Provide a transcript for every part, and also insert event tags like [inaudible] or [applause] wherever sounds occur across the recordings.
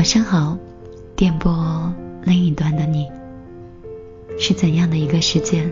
晚上好，电波另一端的你，是怎样的一个时间，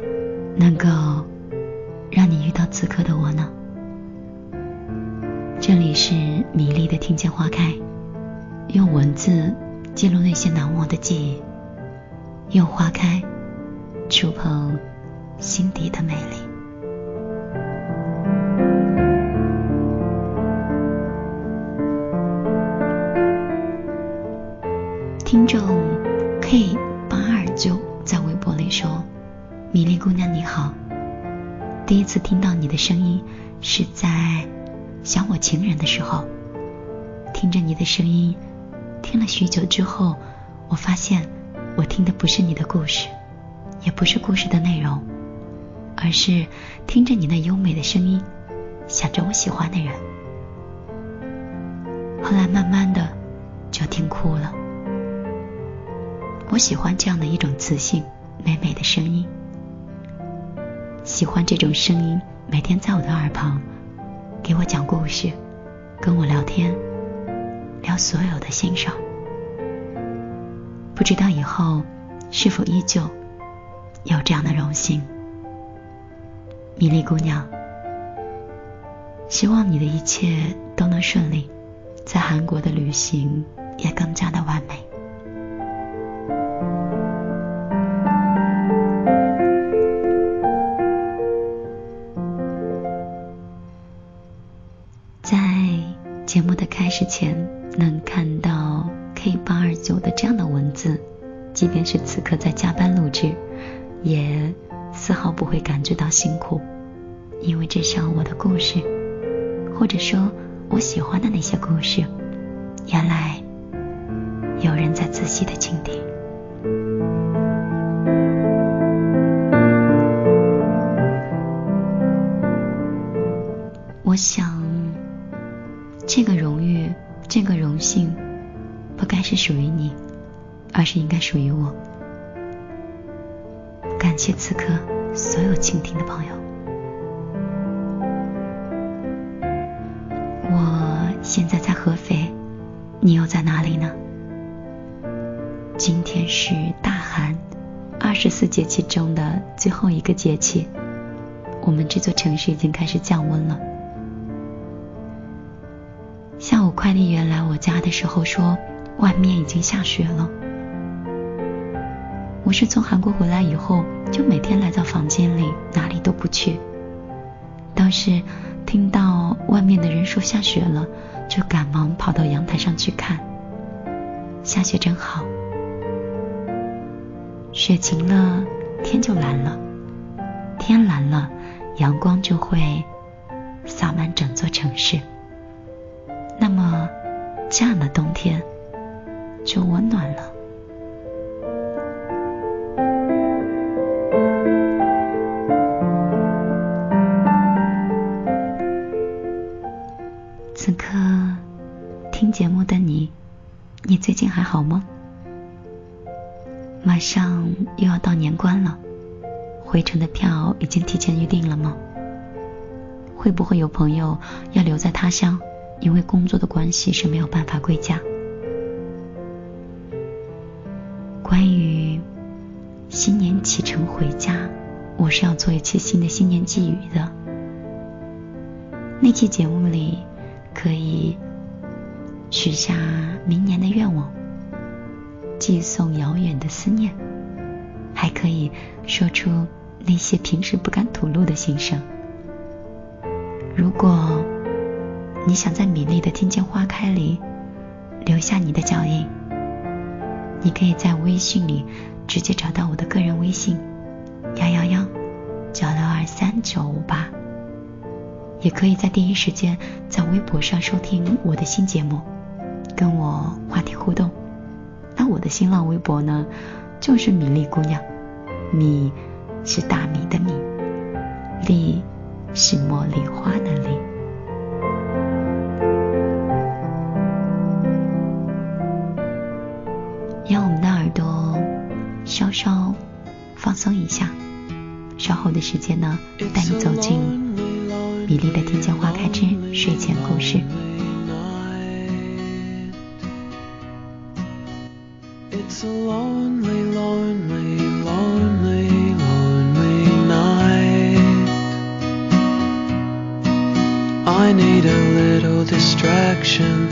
慢慢的就听哭了。”我喜欢这样的一种磁性美美的声音，喜欢这种声音每天在我的耳旁给我讲故事，跟我聊天，聊所有的欣赏。不知道以后是否依旧有这样的荣幸，米粒姑娘，希望你的一切都能顺利，在韩国的旅行也更加的完美。在节目的开始前，我想。这个荣誉，这个荣幸，不该是属于你，而是应该属于我。感谢此刻所有倾听的朋友。我现在在合肥，你又在哪里呢？今天是大寒，二十四节气中的最后一个节气，我们这座城市已经开始降温了。快递员来我家的时候说，外面已经下雪了。我是从韩国回来以后，就每天来到房间里，哪里都不去。当时听到外面的人说下雪了，就赶忙跑到阳台上去看。下雪真好，雪晴了，天就蓝了，天蓝了，阳光就会洒满整座城市。这样的冬天就温暖了。此刻听节目的你，你最近还好吗？马上又要到年关了，回程的票已经提前预定了吗？会不会有朋友要留在他乡？因为工作的关系是没有办法归家。关于新年启程回家，我是要做一期新的新年寄语的。那期节目里可以许下明年的愿望，寄送遥远的思念，还可以说出那些平时不敢吐露的心声。如果。你想在米粒的听见花开里留下你的脚印，你可以在微信里直接找到我的个人微信幺幺幺九六二三九五八，也可以在第一时间在微博上收听我的新节目，跟我话题互动。那我的新浪微博呢，就是米粒姑娘，米是大米的米，粒是茉莉花的粒。稍稍放松一下稍后的时间呢带你走进比利的丁香花开之睡前故事 it's a lonely lonely lonely lonely night i need a little distraction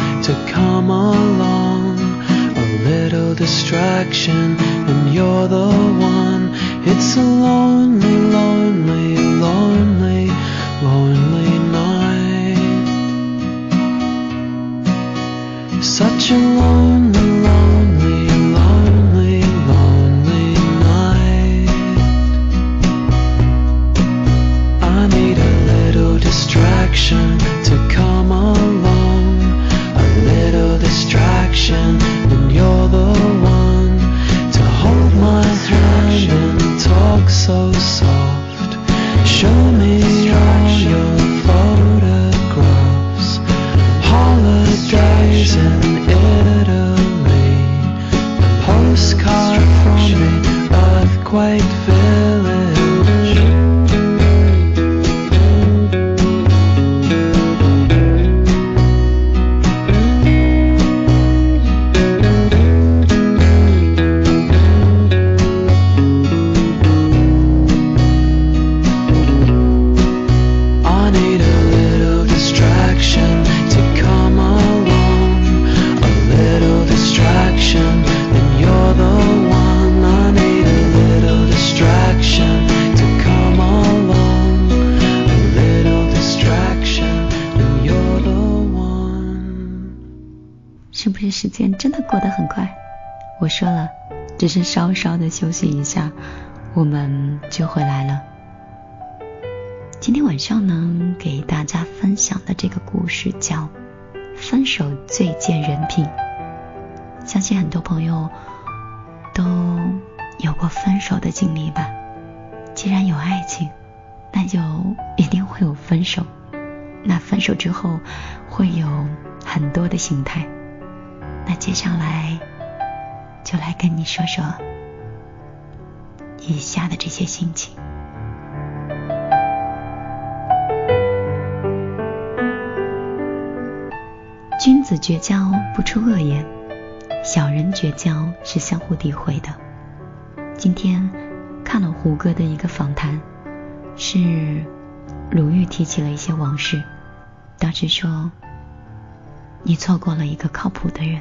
着我时间真的过得很快？我说了，只是稍稍的休息一下，我们就回来了。今天晚上呢，给大家分享的这个故事叫《分手最见人品》。相信很多朋友都有过分手的经历吧。既然有爱情，那就一定会有分手。那分手之后会有很多的形态。那接下来就来跟你说说以下的这些心情。君子绝交不出恶言，小人绝交是相互诋毁的。今天看了胡歌的一个访谈，是鲁豫提起了一些往事，当时说你错过了一个靠谱的人。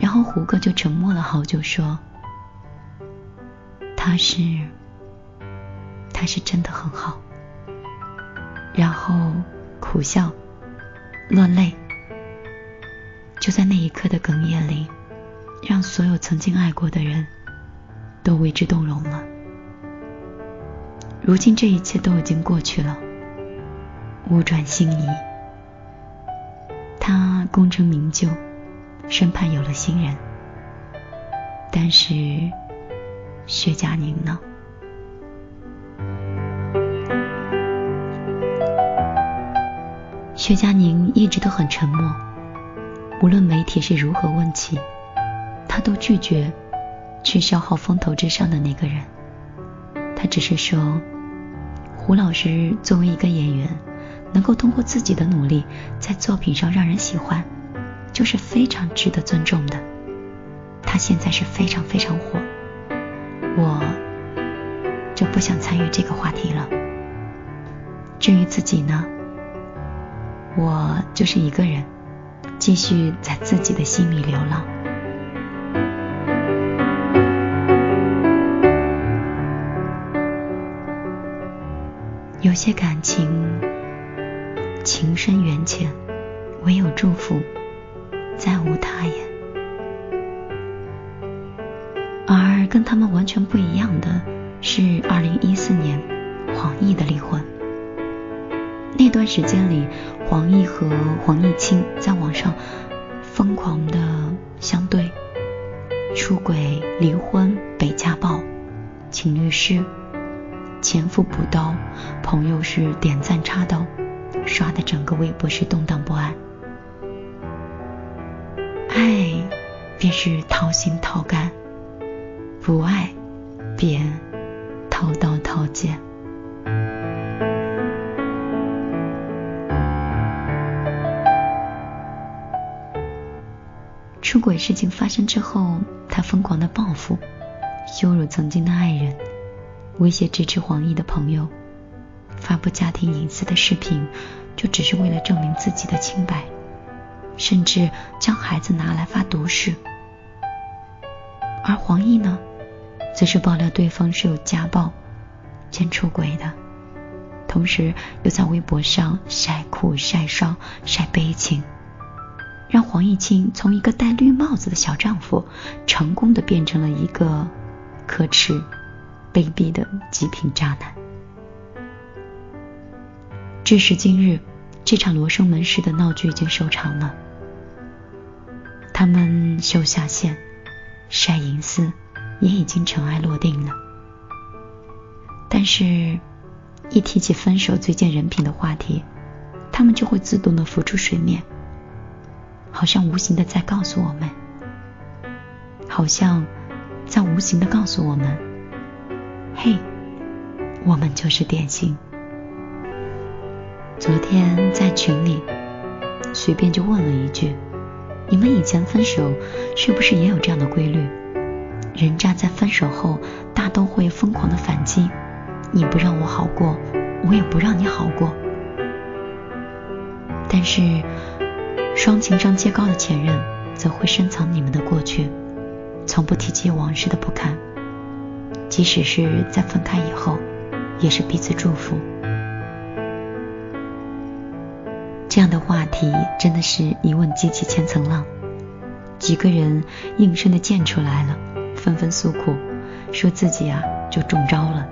然后胡歌就沉默了好久，说他是他是真的很好。然后苦笑，落泪。就在那一刻的哽咽里，让所有曾经爱过的人都为之动容了。如今这一切都已经过去了，物转星移，他功成名就，身畔有了新人。但是薛佳凝呢？薛佳凝一直都很沉默。无论媒体是如何问起，他都拒绝去消耗风头之上的那个人。他只是说，胡老师作为一个演员，能够通过自己的努力在作品上让人喜欢，就是非常值得尊重的。他现在是非常非常火，我就不想参与这个话题了。至于自己呢，我就是一个人。继续在自己的心里流浪。有些感情情深缘浅，唯有祝福，再无他言。而跟他们完全不一样的是，二零一四年黄奕的离婚。那段时间里，黄奕和黄毅清在网上疯狂的相对，出轨、离婚、被家暴，请律师，前夫补刀，朋友是点赞插刀，刷的整个微博是动荡不安。便是掏心掏肝，不爱便掏刀掏剑。出轨事情发生之后，他疯狂的报复，羞辱曾经的爱人，威胁支持黄奕的朋友，发布家庭隐私的视频，就只是为了证明自己的清白，甚至将孩子拿来发毒誓。而黄奕呢，则是爆料对方是有家暴、兼出轨的，同时又在微博上晒苦、晒伤、晒悲情，让黄奕清从一个戴绿帽子的小丈夫，成功的变成了一个可耻、卑鄙的极品渣男。至时今日，这场罗生门式的闹剧已经收场了，他们秀下线。晒银丝也已经尘埃落定了，但是，一提起分手最见人品的话题，他们就会自动的浮出水面，好像无形的在告诉我们，好像在无形的告诉我们，嘿，我们就是典型。昨天在群里随便就问了一句。你们以前分手是不是也有这样的规律？人渣在分手后大都会疯狂的反击，你不让我好过，我也不让你好过。但是双情商皆高的前任则会深藏你们的过去，从不提及往事的不堪，即使是在分开以后，也是彼此祝福。这样的话题真的是一问激起千层浪，几个人应声的溅出来了，纷纷诉苦，说自己啊就中招了，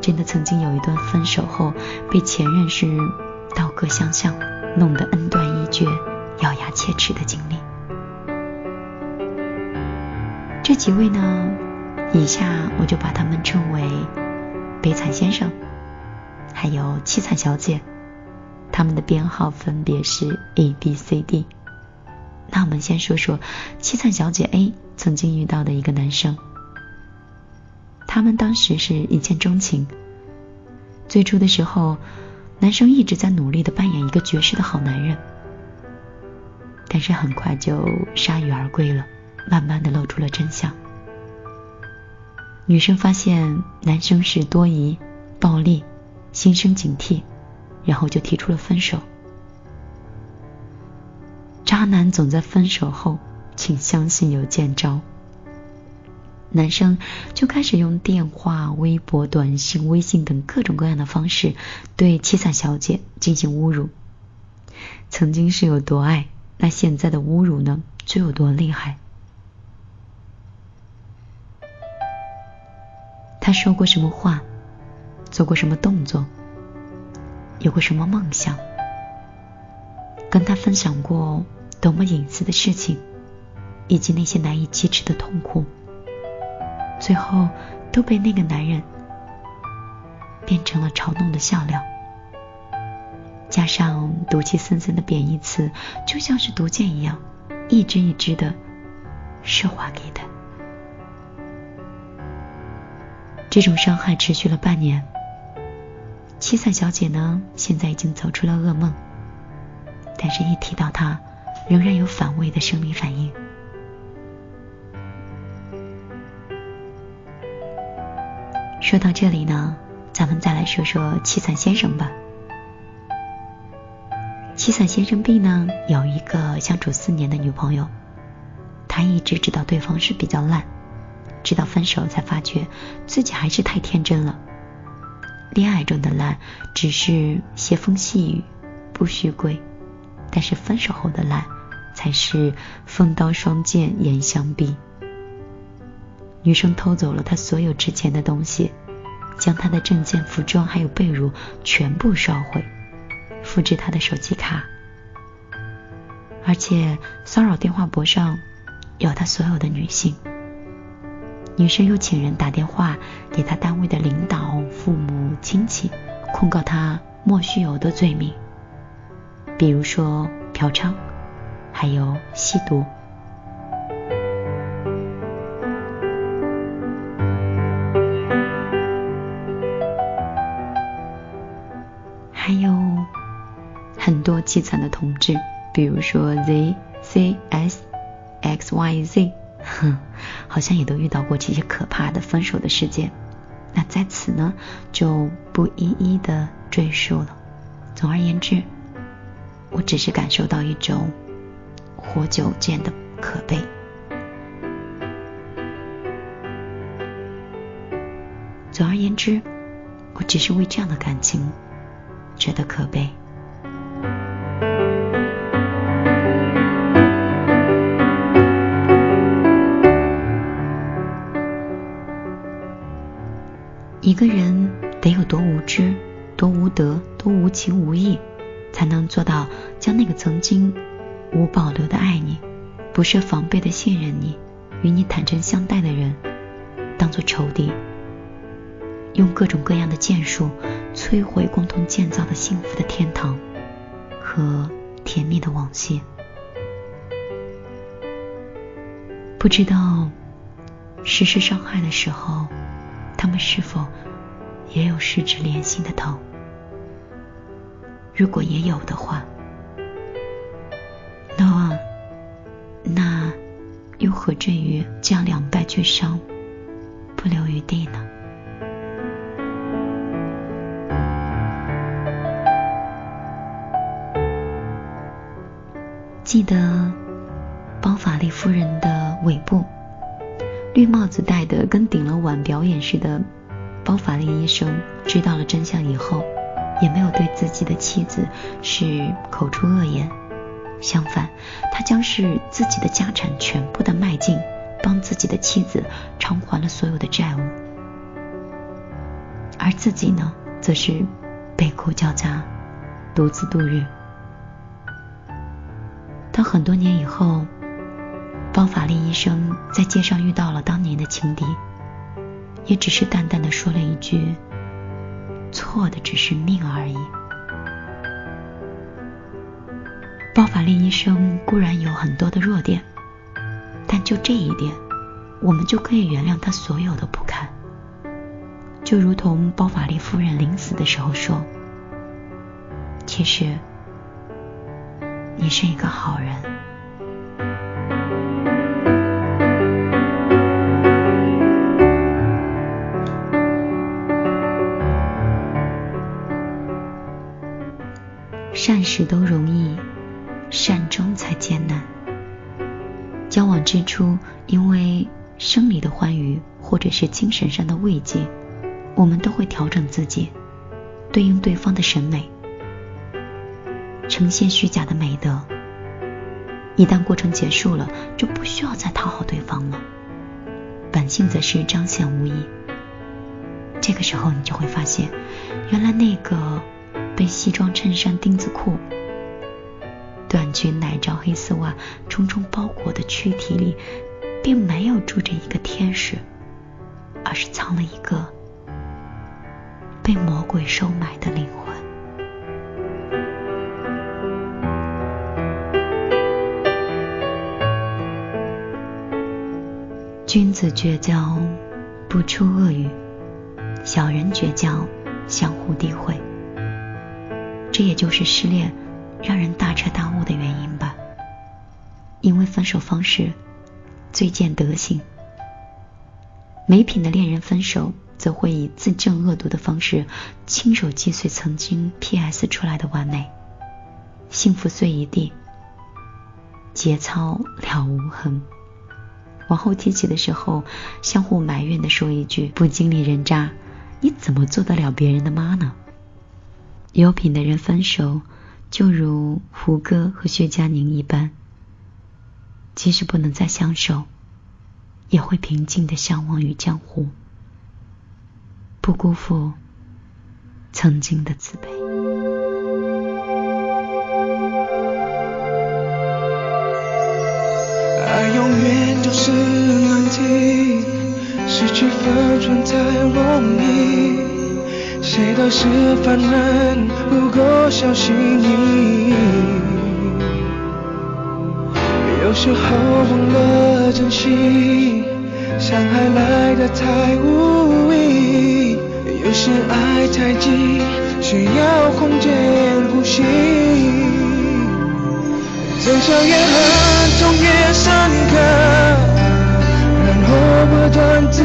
真的曾经有一段分手后被前任是刀割相向，弄得恩断义绝、咬牙切齿的经历。这几位呢，以下我就把他们称为悲惨先生，还有凄惨小姐。他们的编号分别是 A、B、C、D。那我们先说说七彩小姐 A 曾经遇到的一个男生。他们当时是一见钟情。最初的时候，男生一直在努力的扮演一个绝世的好男人，但是很快就铩羽而归了，慢慢的露出了真相。女生发现男生是多疑、暴力，心生警惕。然后就提出了分手。渣男总在分手后，请相信有见招。男生就开始用电话、微博、短信、微信等各种各样的方式对凄惨小姐进行侮辱。曾经是有多爱，那现在的侮辱呢，就有多厉害。他说过什么话，做过什么动作？有过什么梦想？跟他分享过多么隐私的事情，以及那些难以启齿的痛苦，最后都被那个男人变成了嘲弄的笑料，加上毒气森森的贬义词，就像是毒箭一样，一支一支的射划给他。这种伤害持续了半年。七彩小姐呢，现在已经走出了噩梦，但是一提到她，仍然有反胃的生理反应。说到这里呢，咱们再来说说七彩先生吧。七彩先生 B 呢，有一个相处四年的女朋友，他一直知道对方是比较烂，直到分手才发觉自己还是太天真了。恋爱中的烂只是斜风细雨，不须归；但是分手后的烂才是风刀双剑，严相逼。女生偷走了他所有值钱的东西，将他的证件、服装还有被褥全部烧毁，复制他的手机卡，而且骚扰电话簿上有他所有的女性。女生又请人打电话给他单位的领导、父母亲戚，控告他莫须有的罪名，比如说嫖娼，还有吸毒，还有很多凄惨的同志，比如说 Z、C、S、X、Y、Z。哼，[laughs] 好像也都遇到过这些可怕的分手的事件，那在此呢就不一一的赘述了。总而言之，我只是感受到一种活久见的可悲。总而言之，我只是为这样的感情觉得可悲。一个人得有多无知、多无德、多无情无义，才能做到将那个曾经无保留的爱你、不设防备的信任你、与你坦诚相待的人，当做仇敌，用各种各样的剑术摧毁共同建造的幸福的天堂和甜蜜的往昔？不知道实施伤害的时候。他们是否也有失之连心的疼？如果也有的话，那那又何至于将两败俱伤，不留余地呢？记得包法利夫人的尾部。绿帽子戴的跟顶了碗表演似的，包法利医生知道了真相以后，也没有对自己的妻子是口出恶言，相反，他将是自己的家产全部的卖尽，帮自己的妻子偿还了所有的债务，而自己呢，则是悲苦交加，独自度日。当很多年以后。包法利医生在街上遇到了当年的情敌，也只是淡淡的说了一句：“错的只是命而已。”包法利医生固然有很多的弱点，但就这一点，我们就可以原谅他所有的不堪。就如同包法利夫人临死的时候说：“其实，你是一个好人。”善事都容易，善终才艰难。交往之初，因为生理的欢愉或者是精神上的慰藉，我们都会调整自己，对应对方的审美，呈现虚假的美德。一旦过程结束了，就不需要再讨好对方了，本性则是彰显无疑。这个时候，你就会发现，原来那个。被西装衬衫、丁字裤、短裙、奶罩、黑丝袜重重包裹的躯体里，并没有住着一个天使，而是藏了一个被魔鬼收买的灵魂。君子绝交，不出恶语；小人绝交，相互诋毁。这也就是失恋让人大彻大悟的原因吧。因为分手方式最见德行，没品的恋人分手，则会以自证恶毒的方式亲手击碎曾经 P.S. 出来的完美，幸福碎一地，节操了无痕。往后提起的时候，相互埋怨的说一句：“不经历人渣，你怎么做得了别人的妈呢？”有品的人分手，就如胡歌和薛佳凝一般，即使不能再相守，也会平静的相忘于江湖，不辜负曾经的慈悲。爱永远就是难题，失去分寸才容易。谁都是凡人，不够小心翼翼。有时候忘了珍惜，伤害来的太无意。有时爱太急，需要空间呼吸。争吵越狠，痛也深刻，然后不断自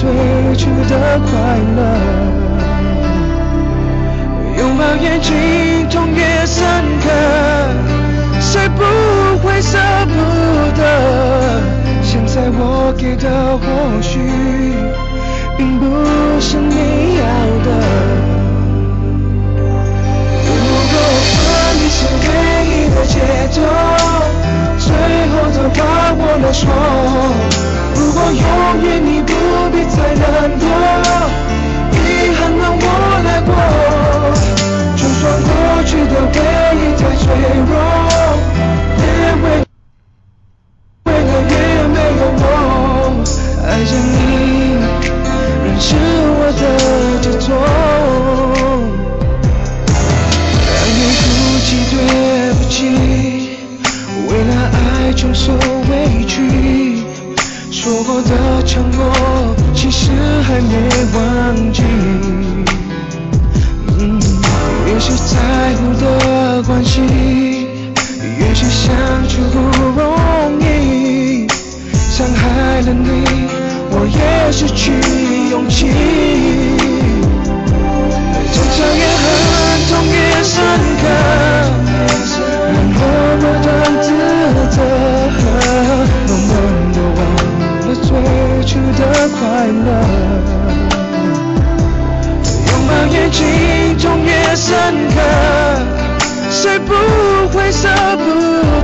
责。我们都忘。最去的快乐。拥抱眼睛，痛越深刻，谁不会舍不得？现在我给的或许并不是你要的。如果分离是唯一的解脱，最后的话我来说。如果永远你不必再难过，遗憾让我来过。就算过去的回忆太脆弱，也为为了也没有我，爱着你仍是我的执着。让你哭泣对不起，为了爱承受委屈，说过的承诺还没忘记。嗯，越是在乎的关系，越是相处不容易。伤害了你，我也失去勇气。争吵也很，痛也深刻，让我不断自责。能不能忘了最初的快乐？越紧，痛越深刻，谁不会舍不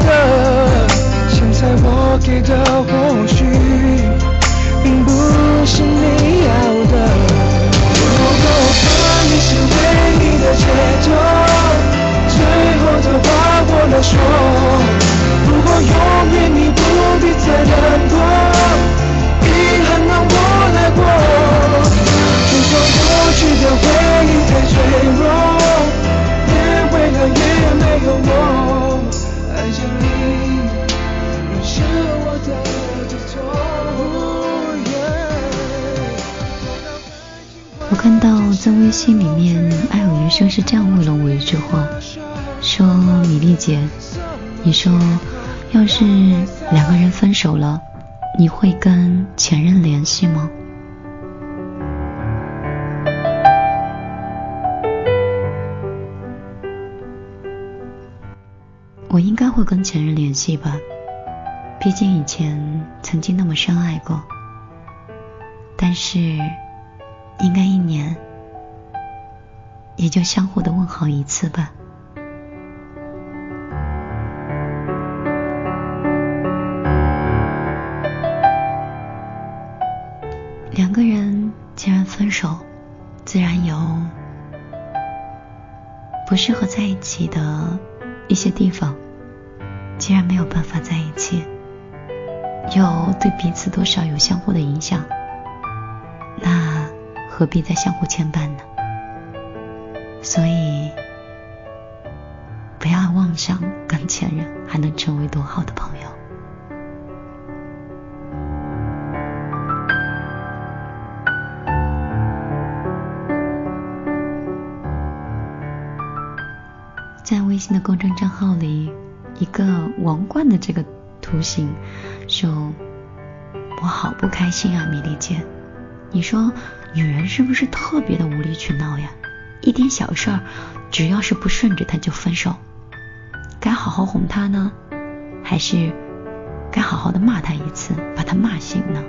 得？现在我给的或许并不是你要的。如果分离是唯一的解脱，最后的话我能说。如果永说要是两个人分手了，你会跟前任联系吗？我应该会跟前任联系吧，毕竟以前曾经那么深爱过。但是，应该一年也就相互的问好一次吧。两个人既然分手，自然有不适合在一起的一些地方。既然没有办法在一起，又对彼此多少有相互的影响，那何必再相互牵绊呢？所以，不要妄想跟前任还能成为多好的朋友。信的公众账号里，一个王冠的这个图形，说：“我好不开心啊，米粒姐，你说女人是不是特别的无理取闹呀？一点小事儿，只要是不顺着她就分手，该好好哄她呢，还是该好好的骂她一次，把她骂醒呢？”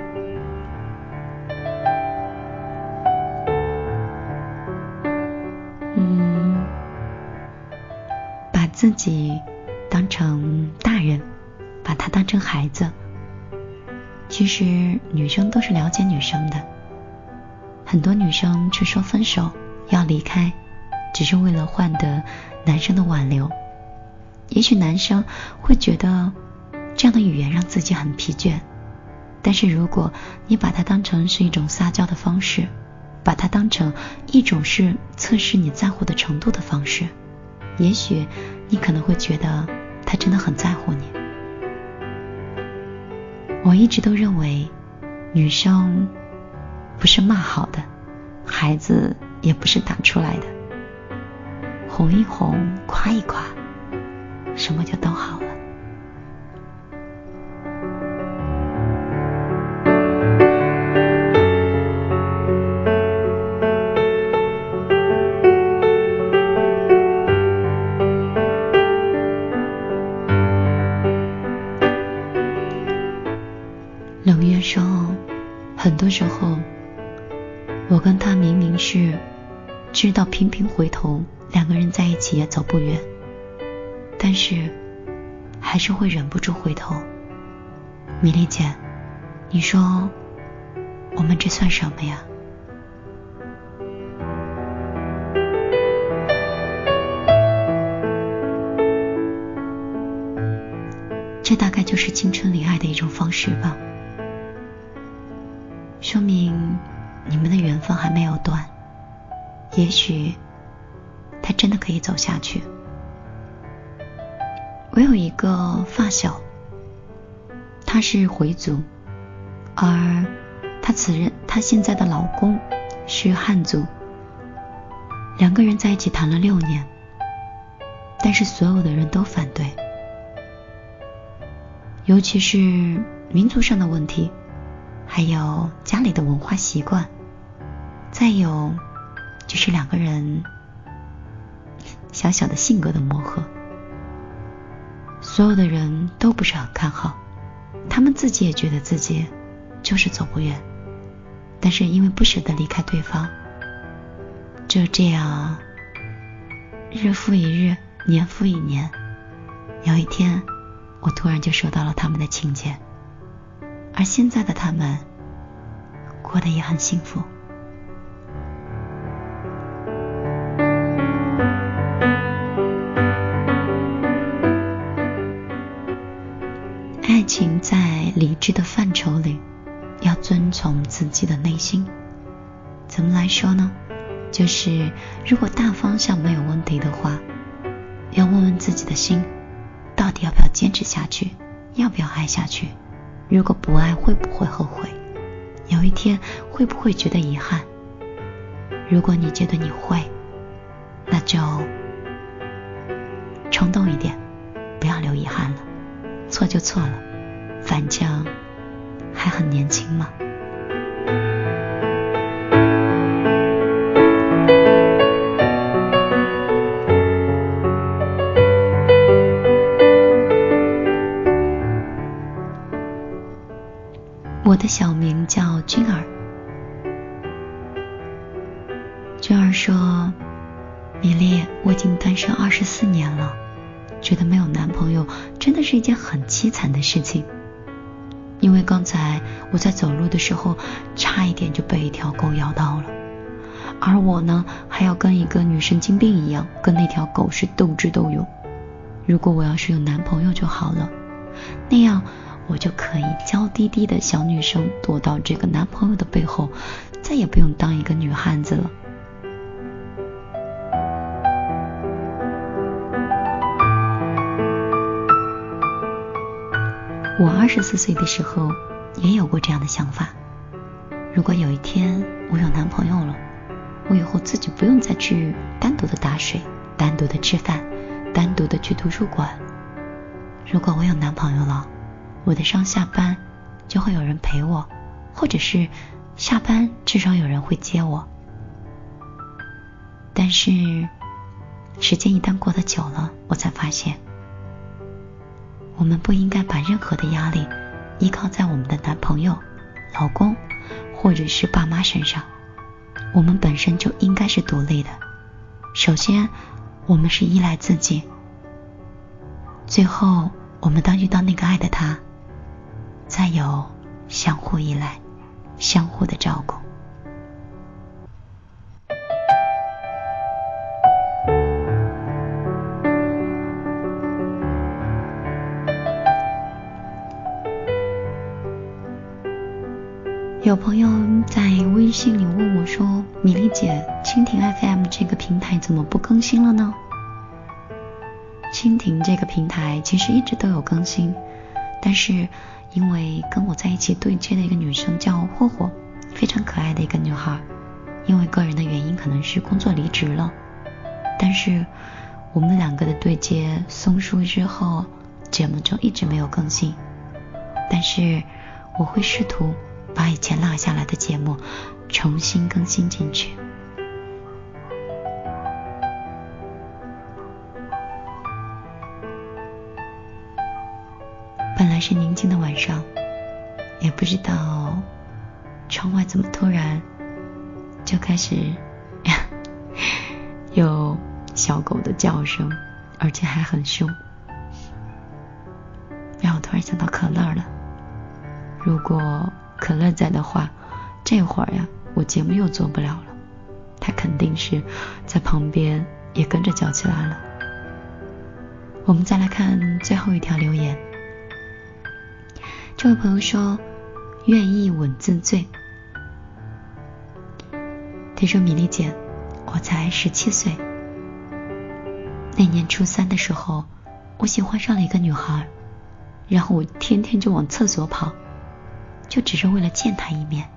自己当成大人，把他当成孩子。其实女生都是了解女生的，很多女生去说分手要离开，只是为了换得男生的挽留。也许男生会觉得这样的语言让自己很疲倦，但是如果你把它当成是一种撒娇的方式，把它当成一种是测试你在乎的程度的方式，也许你可能会觉得他真的很在乎你。我一直都认为，女生不是骂好的，孩子也不是打出来的，哄一哄，夸一夸，什么就都好了。后我跟他明明是知道频频回头，两个人在一起也走不远，但是还是会忍不住回头。米粒姐，你说我们这算什么呀？这大概就是青春里爱的一种方式吧，说明你们的缘分还没有断，也许他真的可以走下去。我有一个发小，她是回族，而她此人她现在的老公是汉族，两个人在一起谈了六年，但是所有的人都反对。尤其是民族上的问题，还有家里的文化习惯，再有就是两个人小小的性格的磨合，所有的人都不是很看好，他们自己也觉得自己就是走不远，但是因为不舍得离开对方，就这样日复一日，年复一年，有一天。我突然就收到了他们的请柬，而现在的他们过得也很幸福。爱情在理智的范畴里，要遵从自己的内心。怎么来说呢？就是如果大方向没有问题的话，要问问自己的心。到底要不要坚持下去？要不要爱下去？如果不爱，会不会后悔？有一天会不会觉得遗憾？如果你觉得你会，那就冲动一点，不要留遗憾了。错就错了，反正还很年轻嘛。我的小名叫君儿。君儿说：“米粒，我已经单身二十四年了，觉得没有男朋友真的是一件很凄惨的事情。因为刚才我在走路的时候，差一点就被一条狗咬到了，而我呢，还要跟一个女神经病一样，跟那条狗是斗智斗勇。如果我要是有男朋友就好了，那样。”我就可以娇滴滴的小女生躲到这个男朋友的背后，再也不用当一个女汉子了。我二十四岁的时候也有过这样的想法：如果有一天我有男朋友了，我以后自己不用再去单独的打水、单独的吃饭、单独的去图书馆。如果我有男朋友了。我的上下班就会有人陪我，或者是下班至少有人会接我。但是时间一旦过得久了，我才发现，我们不应该把任何的压力依靠在我们的男朋友、老公或者是爸妈身上。我们本身就应该是独立的。首先，我们是依赖自己。最后，我们当遇到那个爱的他。再有相互依赖、相互的照顾。有朋友在微信里问我说：“米粒姐，蜻蜓 FM 这个平台怎么不更新了呢？”蜻蜓这个平台其实一直都有更新，但是。因为跟我在一起对接的一个女生叫霍霍，非常可爱的一个女孩。因为个人的原因，可能是工作离职了。但是我们两个的对接送书之后，节目就一直没有更新。但是我会试图把以前落下来的节目重新更新进去。来是宁静的晚上，也不知道窗外怎么突然就开始 [laughs] 有小狗的叫声，而且还很凶。让我突然想到可乐了。如果可乐在的话，这会儿呀，我节目又做不了了。他肯定是在旁边也跟着叫起来了。我们再来看最后一条留言。这位朋友说：“愿意吻自醉。”他说：“米粒姐，我才十七岁。那年初三的时候，我喜欢上了一个女孩，然后我天天就往厕所跑，就只是为了见她一面。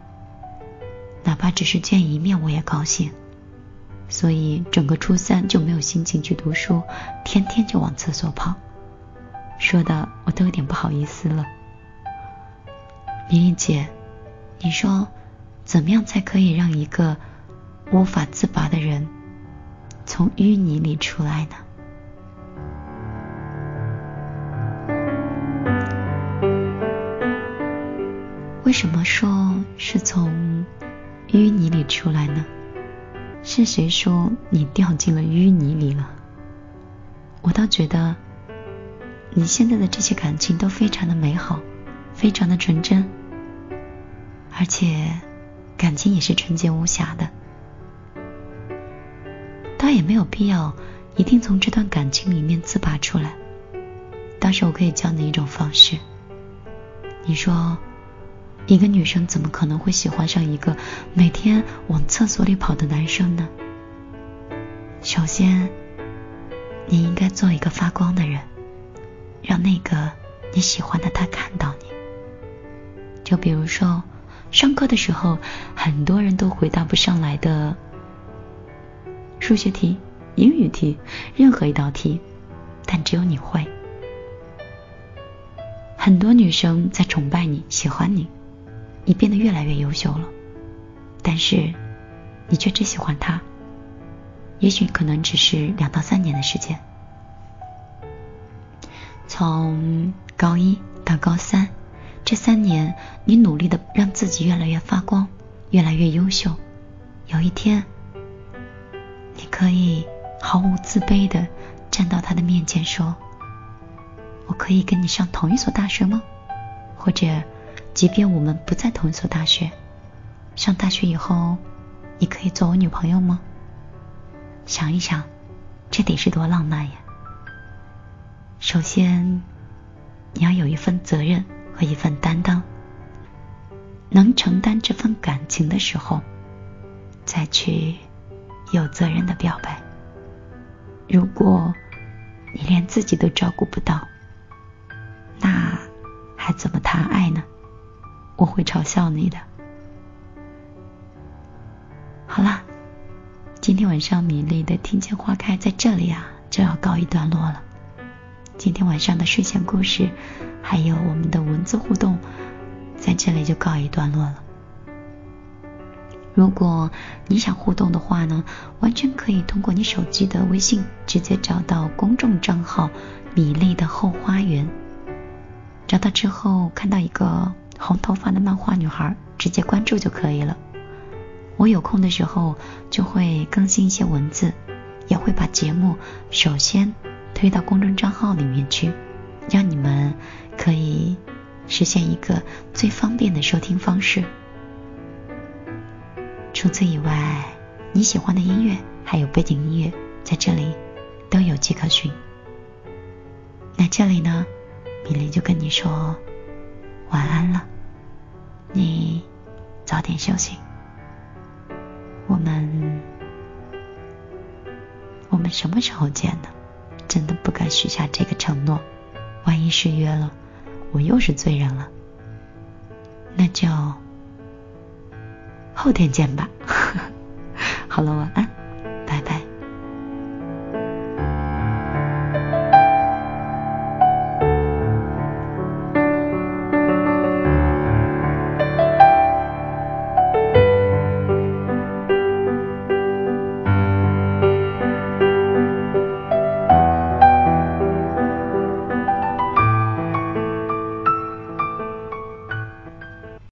哪怕只是见一面，我也高兴。所以整个初三就没有心情去读书，天天就往厕所跑，说的我都有点不好意思了。”米粒姐，你说怎么样才可以让一个无法自拔的人从淤泥里出来呢？为什么说是从淤泥里出来呢？是谁说你掉进了淤泥里了？我倒觉得你现在的这些感情都非常的美好，非常的纯真。而且，感情也是纯洁无瑕的，倒也没有必要一定从这段感情里面自拔出来。但是我可以教你一种方式。你说，一个女生怎么可能会喜欢上一个每天往厕所里跑的男生呢？首先，你应该做一个发光的人，让那个你喜欢的他看到你。就比如说。上课的时候，很多人都回答不上来的数学题、英语题，任何一道题，但只有你会。很多女生在崇拜你、喜欢你，你变得越来越优秀了，但是你却只喜欢他。也许可能只是两到三年的时间，从高一到高三。这三年，你努力的让自己越来越发光，越来越优秀。有一天，你可以毫无自卑的站到他的面前说：“我可以跟你上同一所大学吗？或者，即便我们不在同一所大学，上大学以后，你可以做我女朋友吗？”想一想，这得是多浪漫呀！首先，你要有一份责任。和一份担当，能承担这份感情的时候，再去有责任的表白。如果你连自己都照顾不到，那还怎么谈爱呢？我会嘲笑你的。好啦，今天晚上米粒的听见花开在这里啊，就要告一段落了。今天晚上的睡前故事。还有我们的文字互动，在这里就告一段落了。如果你想互动的话呢，完全可以通过你手机的微信直接找到公众账号“米粒的后花园”。找到之后，看到一个红头发的漫画女孩，直接关注就可以了。我有空的时候就会更新一些文字，也会把节目首先推到公众账号里面去，让你们。可以实现一个最方便的收听方式。除此以外，你喜欢的音乐还有背景音乐，在这里都有迹可循。那这里呢，米粒就跟你说晚安了，你早点休息。我们我们什么时候见呢？真的不敢许下这个承诺，万一失约了。我又是罪人了，那就后天见吧。[laughs] 好了，晚安。拜拜